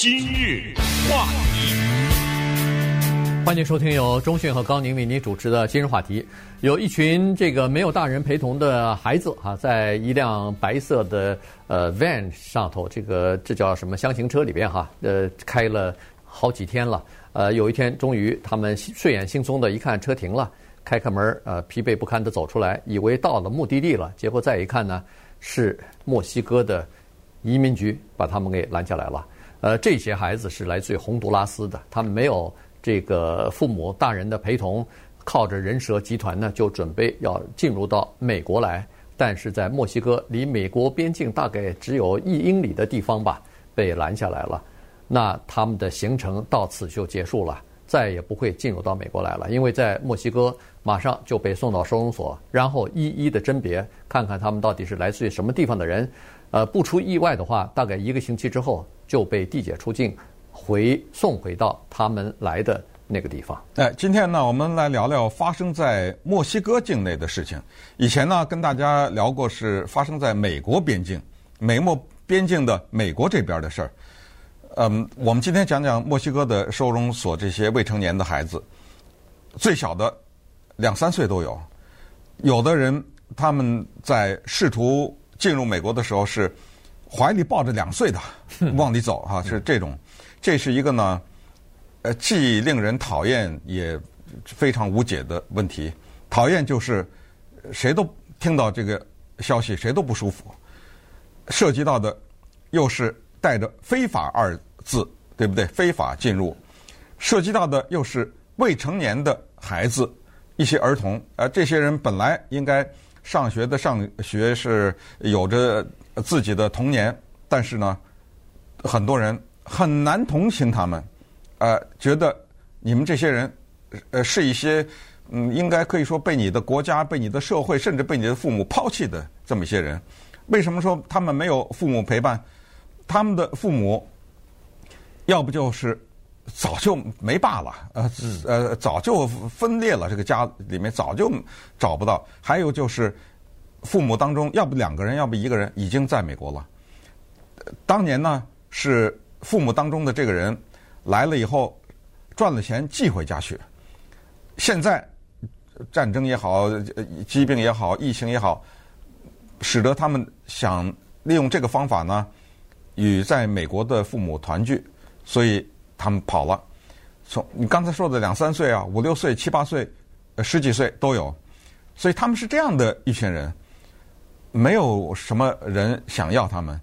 今日话题，欢迎收听由中讯和高宁为您主持的今日话题。有一群这个没有大人陪同的孩子啊，在一辆白色的呃 van 上头，这个这叫什么箱型车里边哈，呃，开了好几天了。呃，有一天终于他们睡眼惺忪的一看车停了，开开门，呃，疲惫不堪的走出来，以为到了目的地了，结果再一看呢，是墨西哥的移民局把他们给拦下来了。呃，这些孩子是来自于洪都拉斯的，他们没有这个父母大人的陪同，靠着人蛇集团呢，就准备要进入到美国来。但是在墨西哥离美国边境大概只有一英里的地方吧，被拦下来了。那他们的行程到此就结束了，再也不会进入到美国来了，因为在墨西哥马上就被送到收容所，然后一一的甄别，看看他们到底是来自于什么地方的人。呃，不出意外的话，大概一个星期之后就被递解出境，回送回到他们来的那个地方。哎，今天呢，我们来聊聊发生在墨西哥境内的事情。以前呢，跟大家聊过是发生在美国边境、美墨边境的美国这边的事儿。嗯，我们今天讲讲墨西哥的收容所这些未成年的孩子，最小的两三岁都有，有的人他们在试图。进入美国的时候是怀里抱着两岁的 往里走哈，是这种，这是一个呢，呃，既令人讨厌也非常无解的问题。讨厌就是谁都听到这个消息谁都不舒服，涉及到的又是带着非法二字，对不对？非法进入，涉及到的又是未成年的孩子，一些儿童，呃，这些人本来应该。上学的上学是有着自己的童年，但是呢，很多人很难同情他们，呃，觉得你们这些人，呃，是一些嗯，应该可以说被你的国家、被你的社会，甚至被你的父母抛弃的这么一些人。为什么说他们没有父母陪伴？他们的父母，要不就是。早就没爸了，呃呃，早就分裂了。这个家里面早就找不到。还有就是，父母当中要不两个人，要不一个人已经在美国了。当年呢，是父母当中的这个人来了以后赚了钱寄回家去。现在战争也好，疾病也好，疫情也好，使得他们想利用这个方法呢，与在美国的父母团聚，所以。他们跑了，从你刚才说的两三岁啊，五六岁、七八岁、呃十几岁都有，所以他们是这样的一群人，没有什么人想要他们，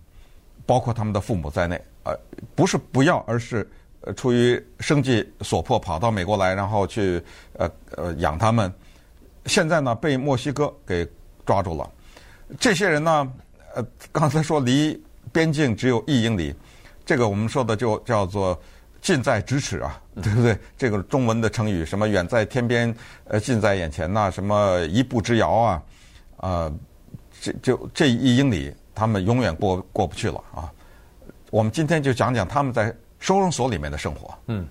包括他们的父母在内，呃，不是不要，而是呃出于生计所迫跑到美国来，然后去呃呃养他们。现在呢，被墨西哥给抓住了。这些人呢，呃，刚才说离边境只有一英里，这个我们说的就叫做。近在咫尺啊，对不对？这个中文的成语，什么远在天边，呃，近在眼前呐，什么一步之遥啊，啊，这就这一英里，他们永远过过不去了啊。我们今天就讲讲他们在收容所里面的生活。嗯，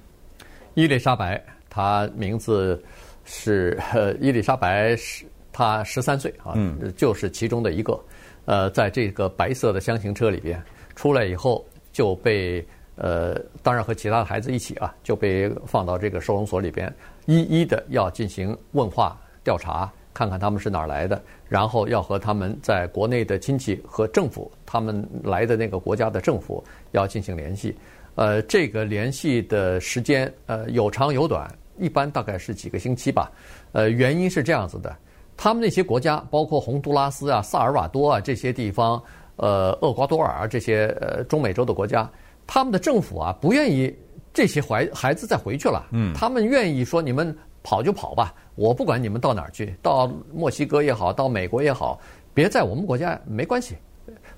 伊丽莎白，她名字是伊丽莎白，是她十三岁啊，嗯，就是其中的一个。呃，在这个白色的箱型车里边出来以后，就被。呃，当然和其他的孩子一起啊，就被放到这个收容所里边，一一的要进行问话调查，看看他们是哪儿来的，然后要和他们在国内的亲戚和政府，他们来的那个国家的政府要进行联系。呃，这个联系的时间呃有长有短，一般大概是几个星期吧。呃，原因是这样子的，他们那些国家，包括洪都拉斯啊、萨尔瓦多啊这些地方，呃，厄瓜多尔啊这些呃中美洲的国家。他们的政府啊，不愿意这些怀孩子再回去了。嗯，他们愿意说你们跑就跑吧，我不管你们到哪儿去，到墨西哥也好，到美国也好，别在我们国家没关系。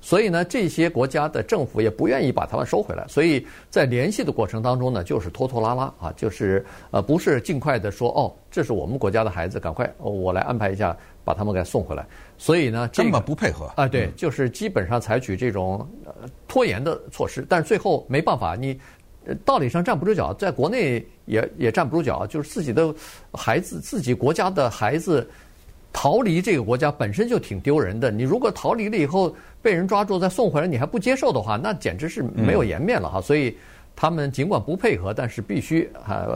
所以呢，这些国家的政府也不愿意把他们收回来。所以在联系的过程当中呢，就是拖拖拉拉啊，就是呃，不是尽快的说哦，这是我们国家的孩子，赶快我来安排一下把他们给送回来。所以呢，这根本不配合啊，对，就是基本上采取这种拖延的措施。但是最后没办法，你道理上站不住脚，在国内也也站不住脚，就是自己的孩子，自己国家的孩子。逃离这个国家本身就挺丢人的。你如果逃离了以后被人抓住再送回来，你还不接受的话，那简直是没有颜面了哈。所以他们尽管不配合，但是必须啊，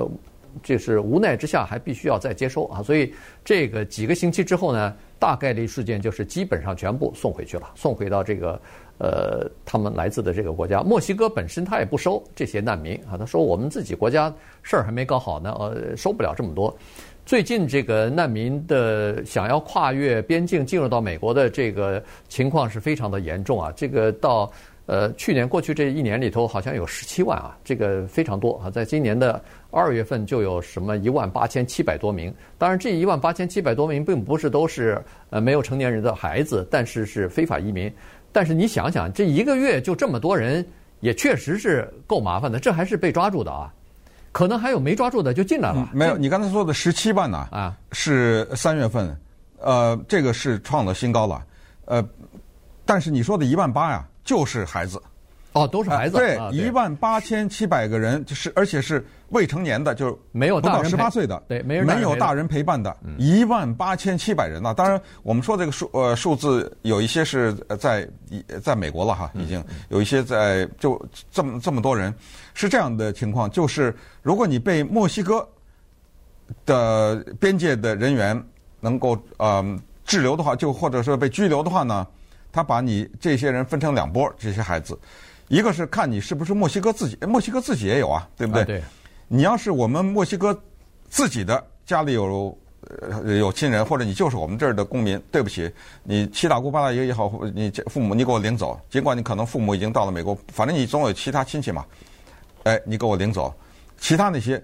就是无奈之下还必须要再接收啊。所以这个几个星期之后呢，大概率事件就是基本上全部送回去了，送回到这个呃他们来自的这个国家。墨西哥本身他也不收这些难民啊，他说我们自己国家事儿还没搞好呢，呃，收不了这么多。最近这个难民的想要跨越边境进入到美国的这个情况是非常的严重啊！这个到呃去年过去这一年里头好像有十七万啊，这个非常多啊！在今年的二月份就有什么一万八千七百多名。当然，这一万八千七百多名并不是都是呃没有成年人的孩子，但是是非法移民。但是你想想，这一个月就这么多人，也确实是够麻烦的。这还是被抓住的啊！可能还有没抓住的就进来了。没有，你刚才说的十七万呢？啊，是三月份，呃，这个是创了新高了，呃，但是你说的一万八呀，就是孩子。哦，都是孩子。对，一万八千七百个人，就是而且是未成年的，就是没有不到十八岁的，对，没有大人陪伴的，一万八千七百人呢。当然，我们说这个数呃数字有一些是在在美国了哈，已经有一些在就这么这么多人，是这样的情况。就是如果你被墨西哥的边界的人员能够呃滞留的话，就或者说被拘留的话呢，他把你这些人分成两拨，这些孩子。一个是看你是不是墨西哥自己，墨西哥自己也有啊，对不对？啊、对。你要是我们墨西哥自己的家里有呃有亲人，或者你就是我们这儿的公民，对不起，你七大姑八大姨也好，你父母你给我领走，尽管你可能父母已经到了美国，反正你总有其他亲戚嘛，哎，你给我领走。其他那些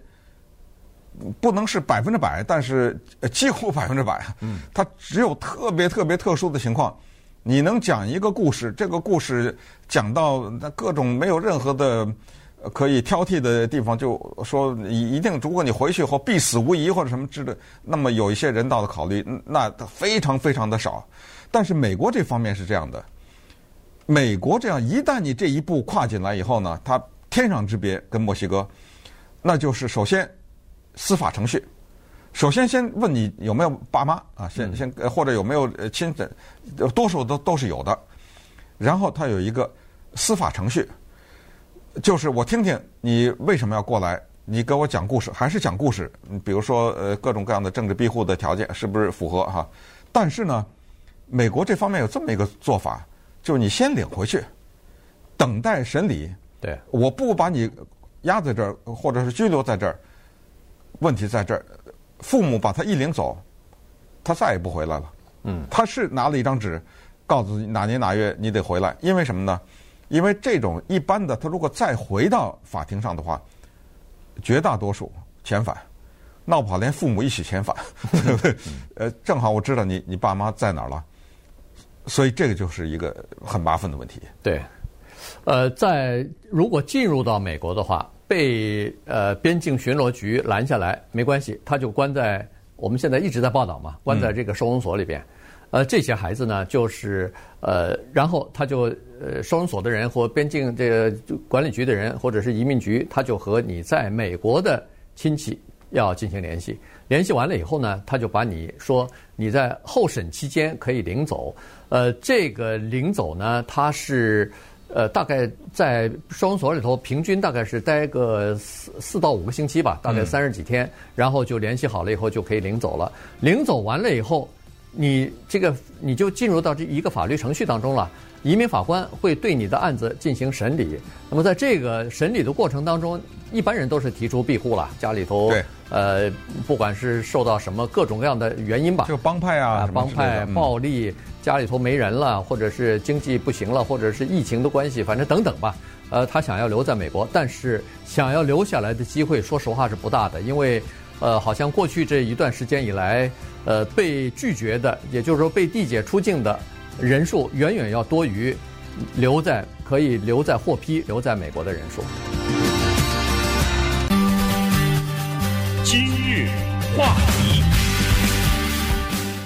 不能是百分之百，但是几乎百分之百。嗯。他只有特别特别特殊的情况。你能讲一个故事，这个故事讲到那各种没有任何的可以挑剔的地方，就说一一定，如果你回去后必死无疑或者什么之类，那么有一些人道的考虑，那非常非常的少。但是美国这方面是这样的，美国这样一旦你这一步跨进来以后呢，它天壤之别跟墨西哥，那就是首先司法程序。首先，先问你有没有爸妈啊？先先或者有没有亲戚，多数都都是有的。然后他有一个司法程序，就是我听听你为什么要过来，你给我讲故事，还是讲故事？比如说呃各种各样的政治庇护的条件是不是符合哈？但是呢，美国这方面有这么一个做法，就是你先领回去，等待审理。对，我不把你压在这儿，或者是拘留在这儿，问题在这儿。父母把他一领走，他再也不回来了。嗯，他是拿了一张纸，告诉你哪年哪月你得回来。因为什么呢？因为这种一般的，他如果再回到法庭上的话，绝大多数遣返，闹不好连父母一起遣返，对不对？呃，正好我知道你你爸妈在哪儿了，所以这个就是一个很麻烦的问题。对，呃，在如果进入到美国的话。被呃边境巡逻局拦下来没关系，他就关在我们现在一直在报道嘛，关在这个收容所里边。呃，这些孩子呢，就是呃，然后他就呃收容所的人或边境这个管理局的人或者是移民局，他就和你在美国的亲戚要进行联系。联系完了以后呢，他就把你说你在候审期间可以领走。呃，这个领走呢，他是。呃，大概在收容所里头，平均大概是待个四四到五个星期吧，大概三十几天，然后就联系好了以后就可以领走了。领走完了以后，你这个你就进入到这一个法律程序当中了。移民法官会对你的案子进行审理。那么在这个审理的过程当中，一般人都是提出庇护了，家里头呃，不管是受到什么各种各样的原因吧，就帮派啊，帮派暴力。家里头没人了，或者是经济不行了，或者是疫情的关系，反正等等吧。呃，他想要留在美国，但是想要留下来的机会，说实话是不大的，因为呃，好像过去这一段时间以来，呃，被拒绝的，也就是说被递解出境的人数，远远要多于留在可以留在获批留在美国的人数。今日话题。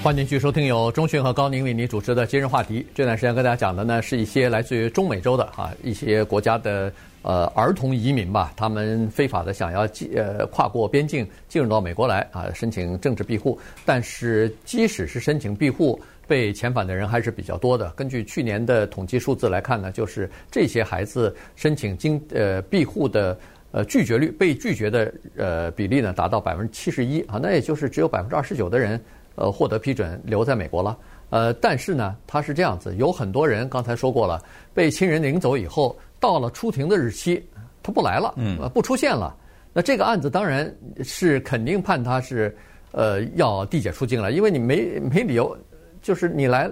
欢迎继续收听由钟迅和高宁为您主持的今日话题。这段时间跟大家讲的呢，是一些来自于中美洲的啊一些国家的呃儿童移民吧，他们非法的想要进呃跨过边境进入到美国来啊，申请政治庇护。但是即使是申请庇护，被遣返的人还是比较多的。根据去年的统计数字来看呢，就是这些孩子申请经呃庇护的呃拒绝率，被拒绝的呃比例呢达到百分之七十一啊，那也就是只有百分之二十九的人呃获得批准留在美国了。呃，但是呢，他是这样子，有很多人刚才说过了，被亲人领走以后，到了出庭的日期，他不来了，嗯，不出现了。那这个案子当然是肯定判他是呃要递解出境了，因为你没没理由。就是你来，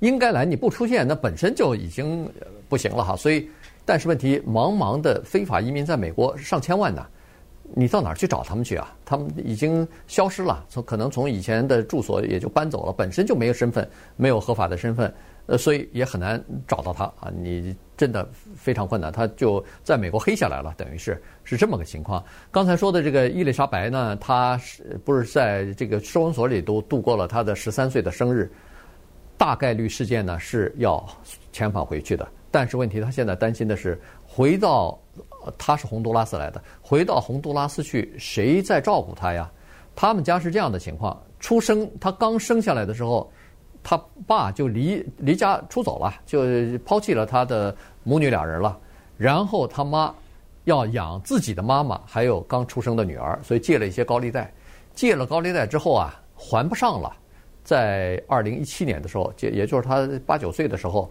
应该来，你不出现，那本身就已经不行了哈。所以，但是问题，茫茫的非法移民在美国上千万呢，你到哪儿去找他们去啊？他们已经消失了，从可能从以前的住所也就搬走了，本身就没有身份，没有合法的身份，呃，所以也很难找到他啊。你真的非常困难，他就在美国黑下来了，等于是是这么个情况。刚才说的这个伊丽莎白呢，她是不是在这个收容所里都度过了她的十三岁的生日？大概率事件呢是要遣返回去的，但是问题她现在担心的是回到。他是洪都拉斯来的，回到洪都拉斯去，谁在照顾他呀？他们家是这样的情况：出生他刚生下来的时候，他爸就离离家出走了，就抛弃了他的母女俩人了。然后他妈要养自己的妈妈，还有刚出生的女儿，所以借了一些高利贷。借了高利贷之后啊，还不上了。在二零一七年的时候，就也就是他八九岁的时候。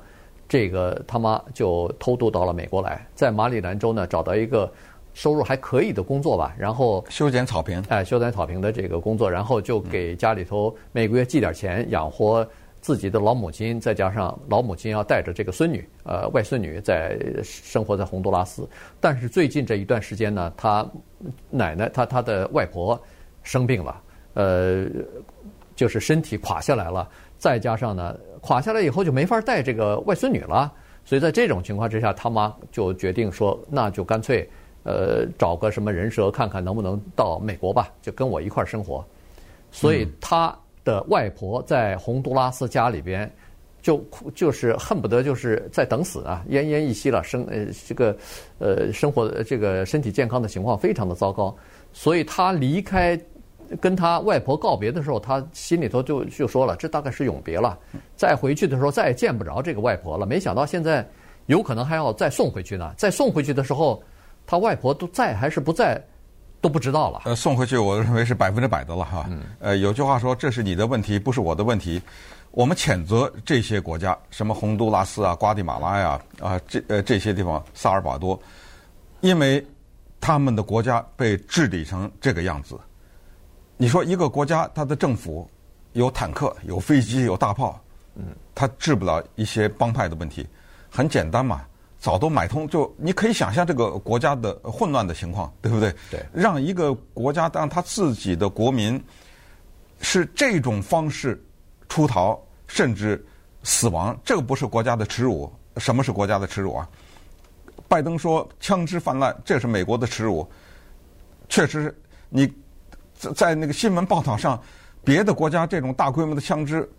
这个他妈就偷渡到了美国来，在马里兰州呢找到一个收入还可以的工作吧，然后修剪草坪，哎，修剪草坪的这个工作，然后就给家里头每个月寄点钱养活自己的老母亲，再加上老母亲要带着这个孙女，呃，外孙女在生活在洪都拉斯。但是最近这一段时间呢，他奶奶，他他的外婆生病了，呃，就是身体垮下来了，再加上呢。垮下来以后就没法带这个外孙女了，所以在这种情况之下，他妈就决定说，那就干脆，呃，找个什么人蛇看看能不能到美国吧，就跟我一块儿生活。所以他的外婆在洪都拉斯家里边，就就是恨不得就是在等死啊，奄奄一息了，生呃这个呃生活这个身体健康的情况非常的糟糕，所以他离开。跟他外婆告别的时候，他心里头就就说了，这大概是永别了。再回去的时候，再也见不着这个外婆了。没想到现在有可能还要再送回去呢。再送回去的时候，他外婆都在还是不在，都不知道了。呃，送回去，我认为是百分之百的了哈。呃，有句话说，这是你的问题，不是我的问题。我们谴责这些国家，什么洪都拉斯啊、瓜地马拉呀、啊，啊，这呃这些地方，萨尔瓦多，因为他们的国家被治理成这个样子。你说一个国家，它的政府有坦克、有飞机、有大炮，嗯，它治不了一些帮派的问题，很简单嘛，早都买通。就你可以想象这个国家的混乱的情况，对不对？对。让一个国家让他自己的国民是这种方式出逃，甚至死亡，这个不是国家的耻辱。什么是国家的耻辱啊？拜登说枪支泛滥，这是美国的耻辱。确实，你。在那个新闻报道上，别的国家这种大规模的枪支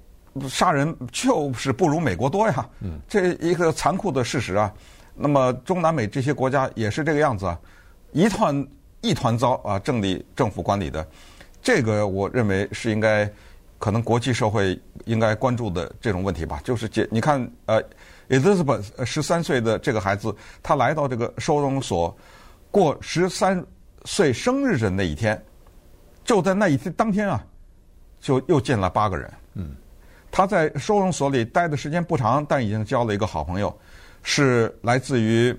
杀人就是不如美国多呀。嗯，这一个残酷的事实啊。那么中南美这些国家也是这个样子啊，一团一团糟啊，政理政府管理的，这个我认为是应该可能国际社会应该关注的这种问题吧。就是这你看，呃，Elizabeth 十三岁的这个孩子，他来到这个收容所过十三岁生日的那一天。就在那一天当天啊，就又进了八个人。嗯，他在收容所里待的时间不长，但已经交了一个好朋友，是来自于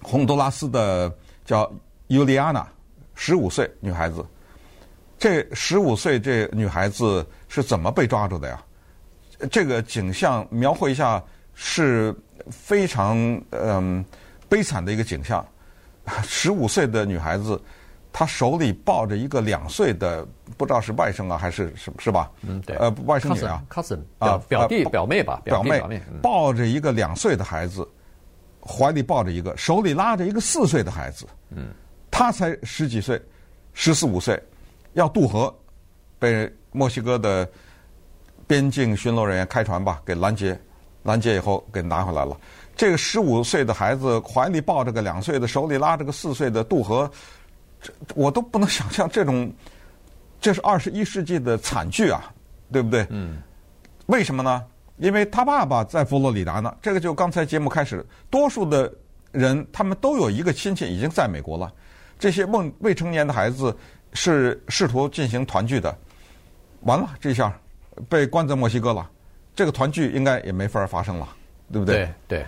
洪都拉斯的叫尤利安娜，十五岁女孩子。这十五岁这女孩子是怎么被抓住的呀？这个景象描绘一下是非常嗯悲惨的一个景象。十五岁的女孩子。他手里抱着一个两岁的，不知道是外甥啊还是什么，是吧？嗯，对。呃，外甥女啊，cousin，啊，表弟表妹吧，表妹，抱着一个两岁的孩子，怀里抱着一个，手里拉着一个四岁的孩子。嗯。他才十几岁，十四五岁，要渡河，被墨西哥的边境巡逻人员开船吧给拦截，拦截以后给拿回来了。这个十五岁的孩子怀里抱着个两岁的，手里拉着个四岁的渡河。这我都不能想象这种，这是二十一世纪的惨剧啊，对不对？嗯。为什么呢？因为他爸爸在佛罗里达呢。这个就刚才节目开始，多数的人他们都有一个亲戚已经在美国了。这些梦未成年的孩子是试图进行团聚的，完了这下被关在墨西哥了，这个团聚应该也没法发生了，对不对？对对，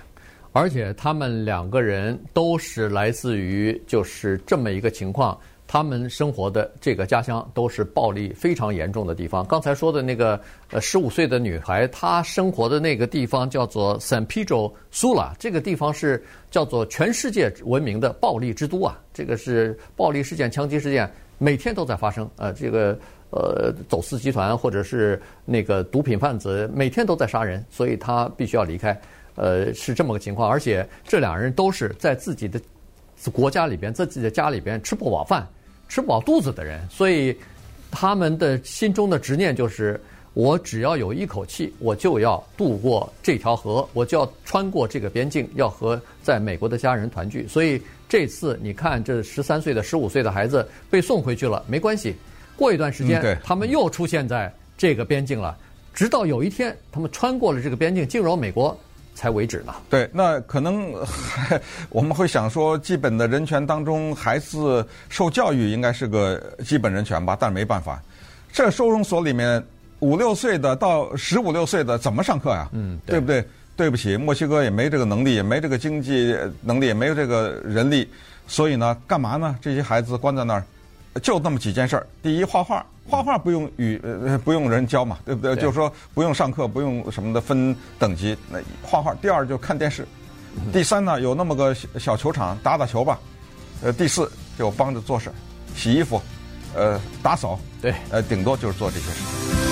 而且他们两个人都是来自于就是这么一个情况。他们生活的这个家乡都是暴力非常严重的地方。刚才说的那个呃十五岁的女孩，她生活的那个地方叫做 San Pedro Sula，这个地方是叫做全世界闻名的暴力之都啊。这个是暴力事件、枪击事件每天都在发生。呃，这个呃走私集团或者是那个毒品贩子每天都在杀人，所以他必须要离开。呃，是这么个情况。而且这两人都是在自己的国家里边，在自己的家里边吃不饱饭。吃不饱肚子的人，所以他们的心中的执念就是：我只要有一口气，我就要渡过这条河，我就要穿过这个边境，要和在美国的家人团聚。所以这次你看，这十三岁的、十五岁的孩子被送回去了，没关系，过一段时间，他们又出现在这个边境了，直到有一天，他们穿过了这个边境，进入美国。才为止呢？对，那可能 我们会想说，基本的人权当中，孩子受教育应该是个基本人权吧？但没办法，这收容所里面五六岁的到十五六岁的怎么上课呀？嗯，对，对不对？对不起，墨西哥也没这个能力，也没这个经济能力，也没有这个人力，所以呢，干嘛呢？这些孩子关在那儿，就那么几件事儿。第一，画画。画画不用语呃不用人教嘛，对不对？对就是说不用上课，不用什么的分等级。那画画。第二就看电视。第三呢，有那么个小球场打打球吧。呃，第四就帮着做事，洗衣服，呃，打扫。对。呃，顶多就是做这些事。